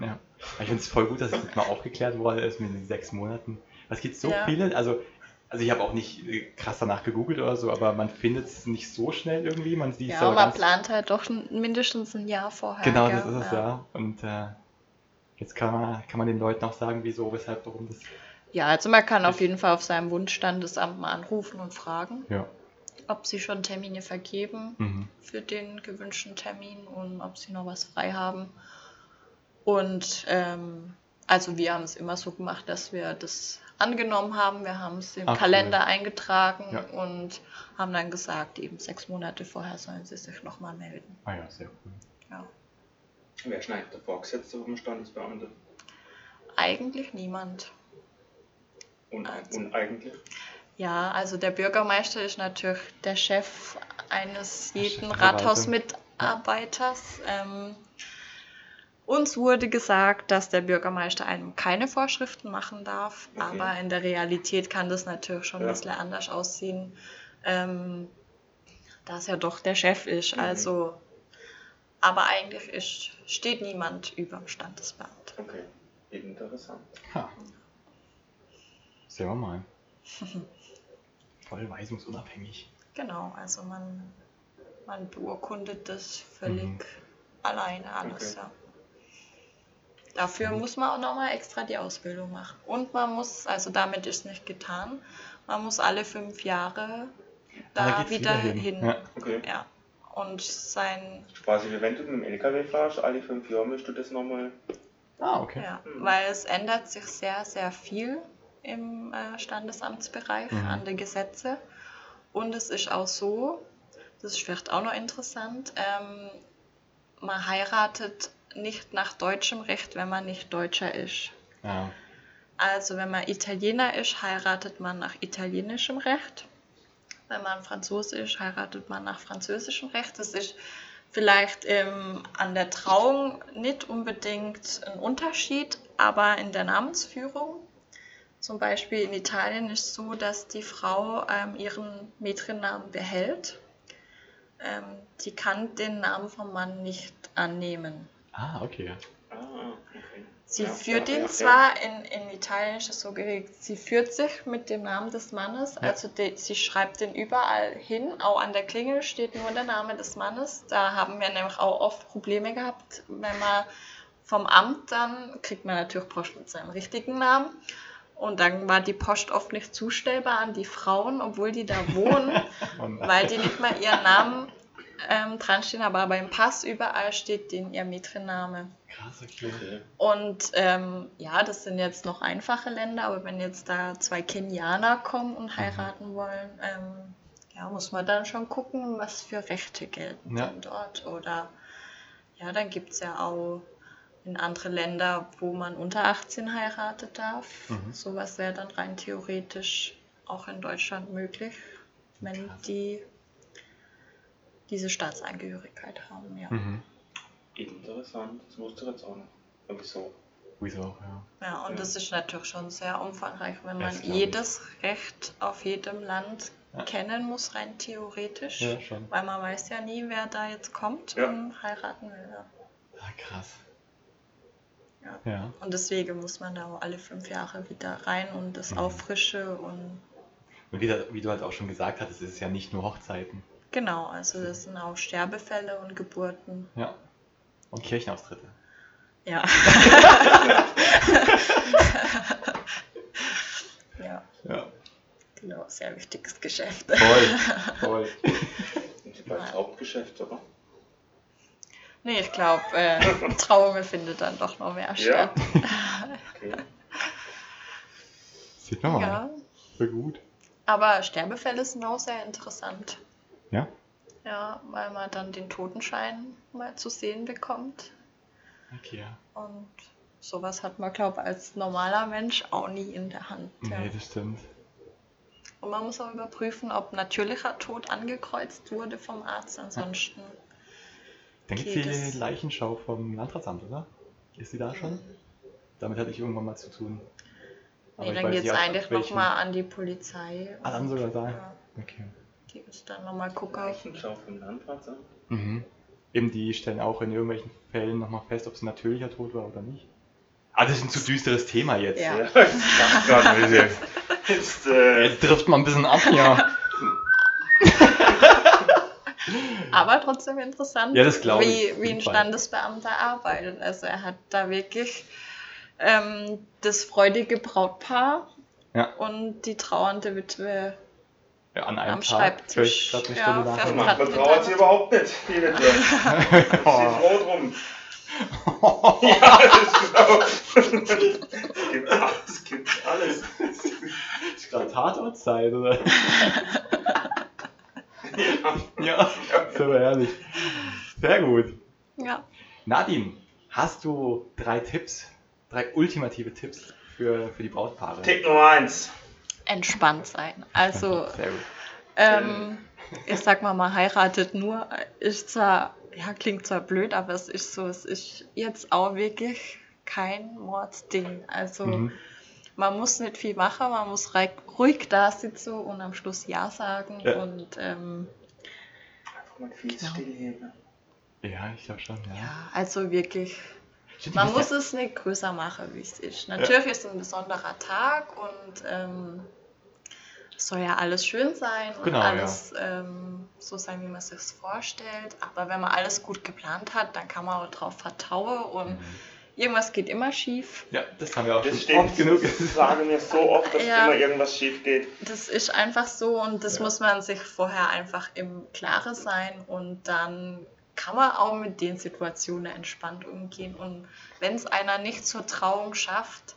Ja. Ich finde es voll gut, dass es jetzt mal aufgeklärt worden ist mit den sechs Monaten. Es gibt so Ja. viele, also, also ich habe auch nicht äh, krass danach gegoogelt oder so, aber man findet es nicht so schnell irgendwie. Man sieht Ja, aber man plant halt doch mindestens ein Jahr vorher. Genau, gell? das ist es, ja. Und äh, jetzt kann man, kann man den Leuten auch sagen, wieso, weshalb, warum das. Ja, also man kann auf jeden Fall auf seinem Wunschstandesamt mal anrufen und fragen, Ja. Ob sie schon Termine vergeben Mhm. für den gewünschten Termin und ob sie noch was frei haben. Und ähm, also wir haben es immer so gemacht, dass wir das angenommen haben. Wir haben es im Ach, cool. Kalender eingetragen Ja. und haben dann gesagt, eben sechs Monate vorher sollen sie sich nochmal melden. Ah ja, sehr cool. Ja. Wer schneidet der Vorgesetzte vom Standesbeamte? Eigentlich niemand. Und, Also. und eigentlich? Ja, also der Bürgermeister ist natürlich der Chef eines jeden. Rathausmitarbeiters. Ähm, uns wurde gesagt, dass der Bürgermeister einem keine Vorschriften machen darf, Okay. aber in der Realität kann das natürlich schon Ja. ein bisschen anders aussehen, ähm, da es ja doch der Chef ist. Mhm. Also, aber eigentlich ist, steht niemand über dem Standesbeamten. Okay. Interessant. Ha. Sehen wir mal. Voll weisungsunabhängig. Genau, also man, man beurkundet das völlig Mhm. alleine alles, Okay. ja. Dafür Gut. muss man auch nochmal extra die Ausbildung machen. Und man muss, also damit ist nicht getan, man muss alle fünf Jahre Ah, da geht's wieder, hin. Ja. Okay. Ja. Und sein, Quasi wie wenn du mit dem LKW fährst, alle fünf Jahre müsst du das nochmal. Ah, okay. ja, Mhm. weil es ändert sich sehr, sehr viel im äh, Standesamtsbereich Mhm. an den Gesetze. Und es ist auch so, das ist vielleicht auch noch interessant, ähm, man heiratet nicht nach deutschem Recht, wenn man nicht Deutscher ist. Ja. Also wenn man Italiener ist, heiratet man nach italienischem Recht. Wenn man Franzose ist, heiratet man nach französischem Recht. Das ist vielleicht ähm, an der Trauung nicht unbedingt ein Unterschied, aber in der Namensführung. Zum Beispiel in Italien ist es so, dass die Frau ähm, ihren Mädchennamen behält. Ähm, die kann den Namen vom Mann nicht annehmen. Ah, okay. Ah, okay. Sie Ja, führt ja, ihn ja, zwar, in, in Italien ist es so geregelt, sie führt sich mit dem Namen des Mannes, also die, sie schreibt den überall hin, auch an der Klingel steht nur der Name des Mannes. Da haben wir nämlich auch oft Probleme gehabt, wenn man vom Amt dann, kriegt man natürlich Post mit seinem richtigen Namen. Und dann war die Post oft nicht zustellbar an die Frauen, obwohl die da wohnen, Und, weil die nicht mal ihren Namen ähm, dran stehen, aber beim Pass überall steht den ihr Mädchenname. krass, okay. Und ähm, ja, das sind jetzt noch einfache Länder, aber wenn jetzt da zwei Kenianer kommen und heiraten wollen, ähm, ja, muss man dann schon gucken, was für Rechte gelten Ja. dort. Oder ja, dann gibt es ja auch in andere Länder, wo man unter 18 heiratet darf. Mhm. Sowas wäre dann rein theoretisch auch in Deutschland möglich, wenn Krass. die diese Staatsangehörigkeit haben, ja. Mhm. Interessant. Das wusste ich jetzt auch nicht. Aber wieso? Wieso ja. Ja, und Ja. das ist natürlich schon sehr umfangreich, wenn man ich. jedes Recht auf jedem Land Ja. kennen muss, rein theoretisch. Ja, schon. Weil man weiß ja nie, wer da jetzt kommt Ja. und heiraten will. Ja. Ah, krass. Ja. Ja. Und deswegen muss man da auch alle fünf Jahre wieder rein und das Mhm. auffrische und Und wie, da- wie du halt auch schon gesagt hattest, ist es ja nicht nur Hochzeiten. genau, also das sind auch Sterbefälle und Geburten. Ja. Und Kirchenaustritte. Ja. ja, Ja. genau, sehr wichtiges Geschäft. Voll. Voll. Und sie bleibt Hauptgeschäft, oder? Nee, ich glaube, äh, Trauung findet dann doch noch mehr Ja. statt. Okay. Sieht man mal. Ja, Voll gut. aber Sterbefälle sind auch sehr interessant. Ja. Ja, weil man dann den Totenschein mal zu sehen bekommt. Okay, ja. Und sowas hat man, glaube ich, als normaler Mensch auch nie in der Hand. Ja. Nee, das stimmt. Und man muss auch überprüfen, ob natürlicher Tod angekreuzt wurde vom Arzt. Ansonsten. Dann gibt es die Leichenschau vom Landratsamt, oder? Ist sie da schon? Damit hatte ich irgendwann mal zu tun. Aber Nee, dann geht es eigentlich nochmal an die Polizei. Ah, dann sogar da. Ja, Okay. die müssen dann nochmal gucken. Leichenschau vom Landratsamt. Mhm. Eben, die stellen auch in irgendwelchen Fällen nochmal fest, ob es ein natürlicher Tod war oder nicht. Ah, das ist ein zu düsteres Thema jetzt. Ja. Ja. Jetzt, äh, Jetzt trifft man ein bisschen ab, ja. Aber trotzdem interessant, Ja, das glaube ich, wie, wie ein. Standesbeamter arbeitet. Also er hat da wirklich ähm, das freudige Brautpaar Ja. und die trauernde Witwe ja an einem Am Tag. Schreibtisch. ich Ja, man, grad man mit trauert der- sie überhaupt nicht, die Witwe. Sie ist froh drum. Ja, das ist genau. Es gibt alles, es gibt alles. Ist gerade Tatortzeit, oder? Ja. ist aber herrlich. Sehr gut. Ja, Nadine, hast du drei Tipps, drei ultimative Tipps für, für die Brautpaare? Tipp Nummer 1. entspannt sein. Also Sehr gut. ähm, ich sag mal, man heiratet nur, ist zwar, ja, klingt zwar blöd, aber es ist so, es ist jetzt auch wirklich kein Mordsding. Also Mhm. Man muss nicht viel machen, man muss ruhig da sitzen und am Schluss Ja sagen Ja. und ähm, Einfach mal viel Genau. stillheben. Ja, ich glaube schon. Ja. ja, also wirklich, Stimmt, man muss es nicht größer machen, wie es ist. Natürlich ist es ein besonderer Tag und ähm, es soll ja alles schön sein und Genau, ja. alles ähm, so sein, wie man es sich vorstellt. Aber wenn man alles gut geplant hat, dann kann man auch drauf vertrauen und Mhm. Irgendwas geht immer schief. Ja, das haben wir auch Das schon stimmt. oft genug. Das sagen wir so oft, dass Ja. immer irgendwas schief geht. Das ist einfach so und das Ja. muss man sich vorher einfach im Klaren sein und dann kann man auch mit den Situationen entspannt umgehen. Und wenn es einer nicht zur Trauung schafft,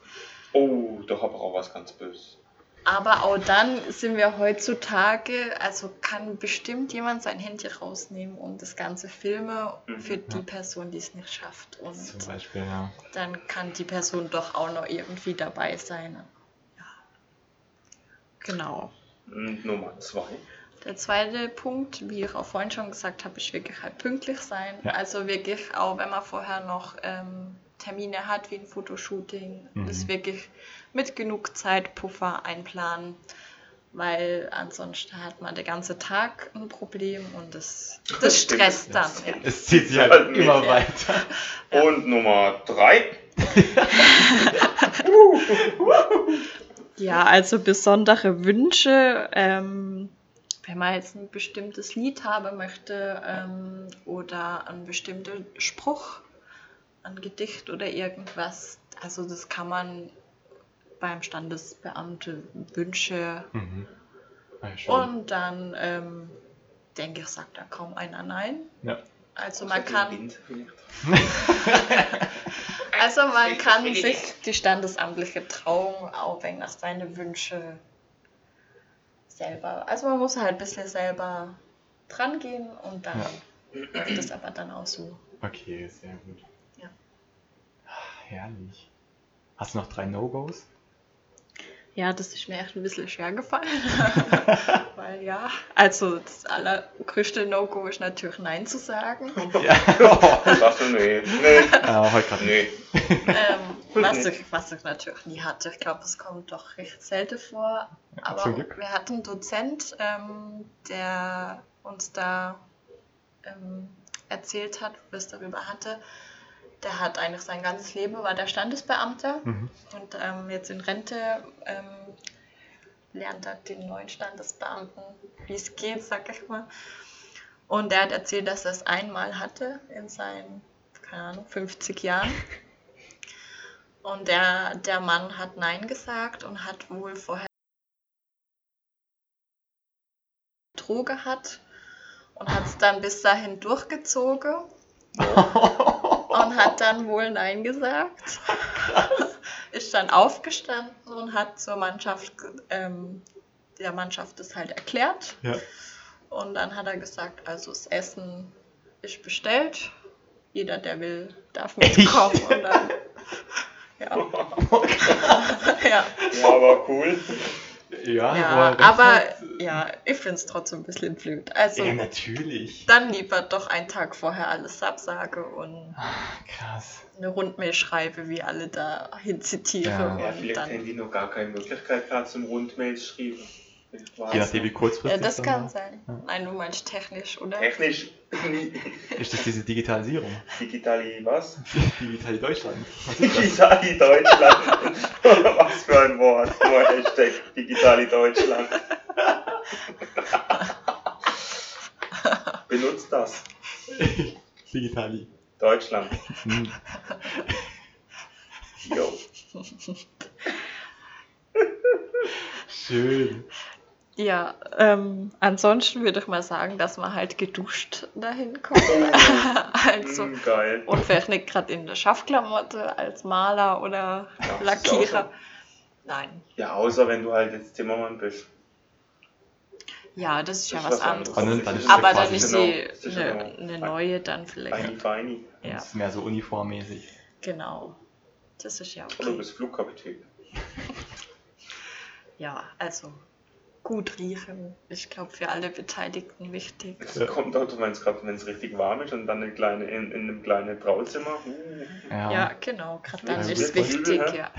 Oh, da habe ich auch was ganz Böses. Aber auch dann sind wir heutzutage, also kann bestimmt jemand sein Handy rausnehmen und das ganze filmen Mhm. für die. Person, die es nicht schafft. Und Zum Beispiel, ja. dann kann die Person doch auch noch irgendwie dabei sein. Ja. Genau. Nummer 2. Der zweite Punkt, wie ich auch vorhin schon gesagt habe, ist wirklich halt pünktlich sein. Ja. Also wirklich, auch wenn man vorher noch ähm, Termine hat, wie ein Fotoshooting, Mhm. ist wirklich mit genug Zeitpuffer einplanen, weil ansonsten hat man den ganzen Tag ein Problem und das, das stresst dann. Ja. Es zieht sich halt Halt mit, immer ja. weiter. Ja. Und Nummer 3. Ja, also besondere Wünsche, ähm, wenn man jetzt ein bestimmtes Lied haben möchte ähm, oder einen bestimmten Spruch, ein Gedicht oder irgendwas, also das kann man beim Standesbeamte Wünsche Mhm. Ah, Ja, und dann ähm, denke ich, sagt da kaum einer Nein. Ja. Also man kann. Also man kann sich die standesamtliche Trauung auch wegen nach seine Wünsche selber. Also man muss halt ein bisschen selber dran gehen und dann läuft es aber dann auch so. Okay, sehr gut. Herrlich. Hast du noch drei No-Gos? Ja, das ist mir echt ein bisschen schwer gefallen. Weil ja, also das allergrößte No-Go ist natürlich Nein zu sagen. ja. Sagst du, nee. Nee. Ah, heute gerade Nee. ähm, was, ich, was ich natürlich nie hatte. Ich glaube, es kommt doch recht selten vor. Aber zum Glück. wir hatten einen Dozent, ähm, der uns da ähm, erzählt hat, was darüber hatte. Der hat eigentlich sein ganzes Leben, war der Standesbeamter Mhm. und ähm, jetzt in Rente ähm, lernt er den neuen Standesbeamten, wie es geht, sag ich mal. Und er hat erzählt, dass er es einmal hatte in seinen, keine Ahnung, 50 Jahren. Und der, der Mann hat Nein gesagt und hat wohl vorher Droge hat und hat es dann bis dahin durchgezogen und hat dann wohl Nein gesagt. Ist dann aufgestanden und hat zur Mannschaft, ähm, der Mannschaft das halt erklärt. Ja. Und dann hat er gesagt, also das Essen ist bestellt. Jeder, der will, darf mitkommen. Und dann, ja. ja. Ja, aber cool. Ja, Ja, recht aber hat- ja, ich finde es trotzdem ein bisschen blöd. Also Ja, natürlich. dann lieber doch einen Tag vorher alles absage und Krass. eine Rundmail schreibe, wie alle dahin zitiere. Ja. Ja, vielleicht dann, haben die noch gar keine Möglichkeit gerade zum Rundmails schreiben. Je nachdem, wie kurzfristig ja, das kann war. sein. Ja. Nein, du meinst technisch, oder? Technisch Ist das diese Digitalisierung? Digitali was? Digitali Deutschland. Was? Digitali Deutschland. was für ein Wort. Nur Hashtag Digitali Deutschland. Benutzt das. Digitali. Deutschland. Hm. Jo. Schön. Ja, ähm, ansonsten würde ich mal sagen, dass man halt geduscht dahin kommt. also, Mm, geil. und vielleicht nicht gerade in der Schaffklamotte als Maler oder Ja, Lackierer. Nein. Ja, außer wenn du halt jetzt Zimmermann bist. Ja, das ist ja Das was ist was anderes. anderes. Dann ist Aber ja dann ist genau- sie das ist eine, genau- eine neue dann Feini, vielleicht. feini. Ja, Das ist mehr so uniformmäßig. genau. Das ist ja Oder du okay. bist Flugkapitän. Ja, also gut riechen. Ich glaube für alle Beteiligten wichtig. Es Ja. kommt auch, wenn es gerade, wenn es richtig warm ist und dann eine kleine, in, in einem kleinen Brauzimmer. Uh, Ja. Ja, genau, gerade dann Das ist es wichtig, hä? ja.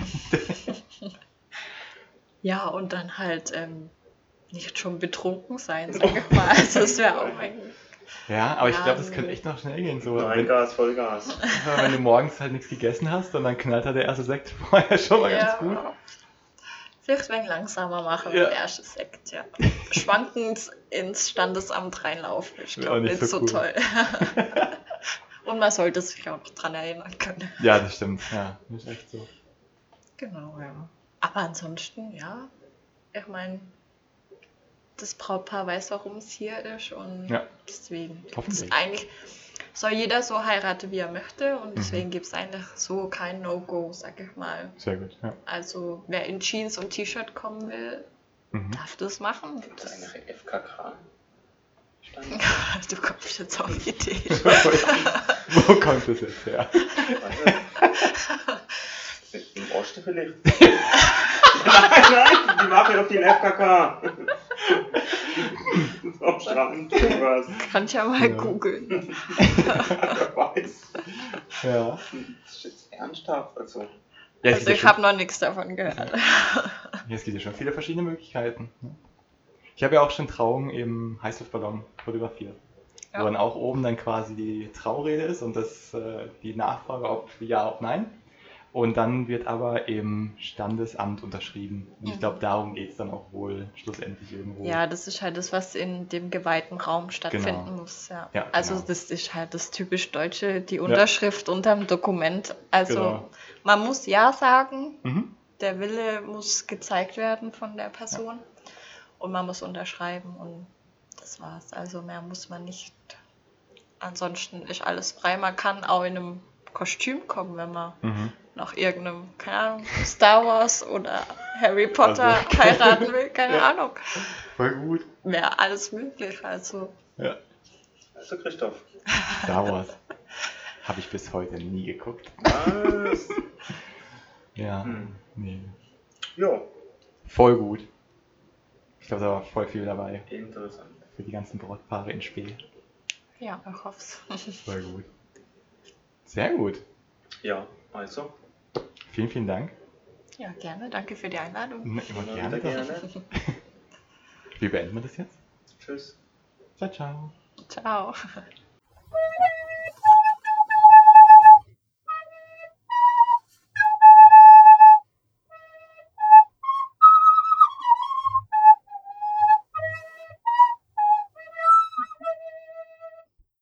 ja, und dann halt ähm, nicht schon betrunken sein, sag ich mal. Also das wäre auch mein. ja, aber ich Ja, glaube, das könnte echt noch schnell gehen. So, Nein, wenn, Gas, Vollgas. wenn du morgens halt nichts gegessen hast und dann knallt halt der erste Sekt vorher schon mal ganz gut. Vielleicht ein wenig langsamer machen, Ja. der erste Sekt, ja. Schwankend ins Standesamt reinlaufen, ich glaube nicht nicht so cool. toll. und man sollte sich auch dran erinnern können. Ja, das stimmt. Ja, ist echt so. Genau, ja. Aber ansonsten, ja, ich meine, das Brautpaar weiß, warum es hier ist und Ja. deswegen Hoffentlich. eigentlich soll jeder so heiraten, wie er möchte und Mhm. deswegen gibt es eigentlich so kein No-Go, sag ich mal. Sehr gut. Ja. Also wer in Jeans und T-Shirt kommen will, Mhm. darf das machen. Gibt es eigentlich ein FKK? Du kommst jetzt auf die Idee. Wo kommt das jetzt her? Warte. Im Osten vielleicht? nein, nein, die machen doch den FKK. Am Strand? Kann ich ja mal Ja. googeln. Wer weiß. Ja. Das ist jetzt ernsthaft. Also, Ja, es Also gibt ja ich schon- habe noch nichts davon gehört. Ja, es gibt ja schon viele verschiedene Möglichkeiten. ne? Ich habe ja auch schon Trauungen im Heißluftballon fotografiert. Ja. Wo dann auch oben dann quasi die Traurede ist und das, äh, die Nachfrage, ob ja, ob nein. Und dann wird aber im Standesamt unterschrieben. Und ich Mhm. glaube, darum geht es dann auch wohl schlussendlich irgendwo. Ja, das ist halt das, was in dem geweihten Raum stattfinden Genau. muss. Ja. Ja, also genau. das ist halt das typisch Deutsche, die Unterschrift unterm Dokument. Also Genau. man muss ja sagen, Mhm. der Wille muss gezeigt werden von der Person und man muss unterschreiben und das war's. Also mehr muss man nicht. Ansonsten ist alles frei. Man kann auch in einem Kostüm kommen, wenn man Mhm. Nach irgendeinem, keine Ahnung, Star Wars oder Harry Potter Also- heiraten will, keine Ja. Ahnung. Voll gut. Wäre alles möglich. Also Ja. also Christoph. Star Wars. Habe ich bis heute nie geguckt. Was? Ja. Hm. Nee. Jo, Voll gut. Ich glaube, da war voll viel dabei interessant. für die ganzen Brautpaare in Spee. ja, ich hoffe es. Voll gut. Sehr gut. Ja, also, Vielen, vielen Dank. Ja, gerne. Danke für die Einladung. Na, Immer immer gerne. gerne. Wie beenden wir das jetzt? Tschüss. Ciao, ciao. Ciao.